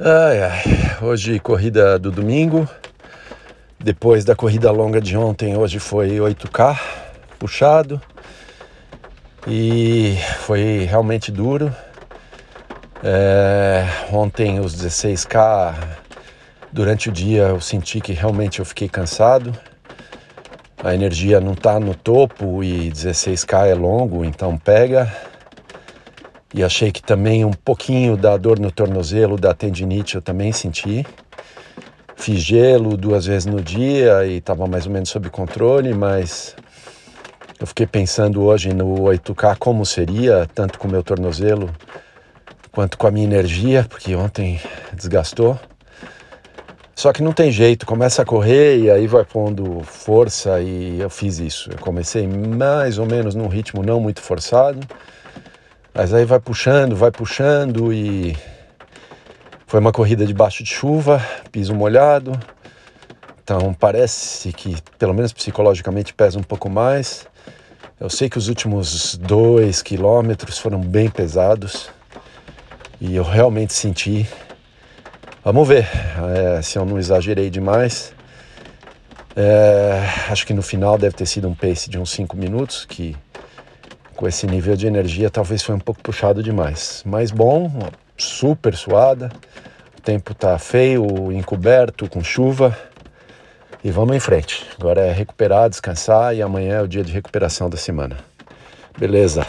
Ai, ai. Hoje, corrida do domingo. Depois da corrida longa de ontem, hoje foi 8K puxado. E foi realmente duro. É, ontem, os 16K, durante o dia, eu senti que realmente eu fiquei cansado. A energia não está no topo e 16K é longo, então pega e achei que também um pouquinho da dor no tornozelo, da tendinite eu também senti. Fiz gelo duas vezes no dia e estava mais ou menos sob controle, mas eu fiquei pensando hoje no 8K como seria, tanto com o meu tornozelo quanto com a minha energia, porque ontem desgastou. Só que não tem jeito, começa a correr e aí vai pondo força e eu fiz isso. Eu comecei mais ou menos num ritmo não muito forçado mas aí vai puxando, vai puxando e foi uma corrida debaixo de chuva, piso molhado. Então parece que, pelo menos psicologicamente, pesa um pouco mais. Eu sei que os últimos dois quilômetros foram bem pesados e eu realmente senti. Vamos ver é, se eu não exagerei demais. É, acho que no final deve ter sido um pace de uns 5 minutos, que com esse nível de energia talvez foi um pouco puxado demais. Mas bom, super suada. O tempo tá feio, encoberto, com chuva. E vamos em frente. Agora é recuperar, descansar e amanhã é o dia de recuperação da semana. Beleza.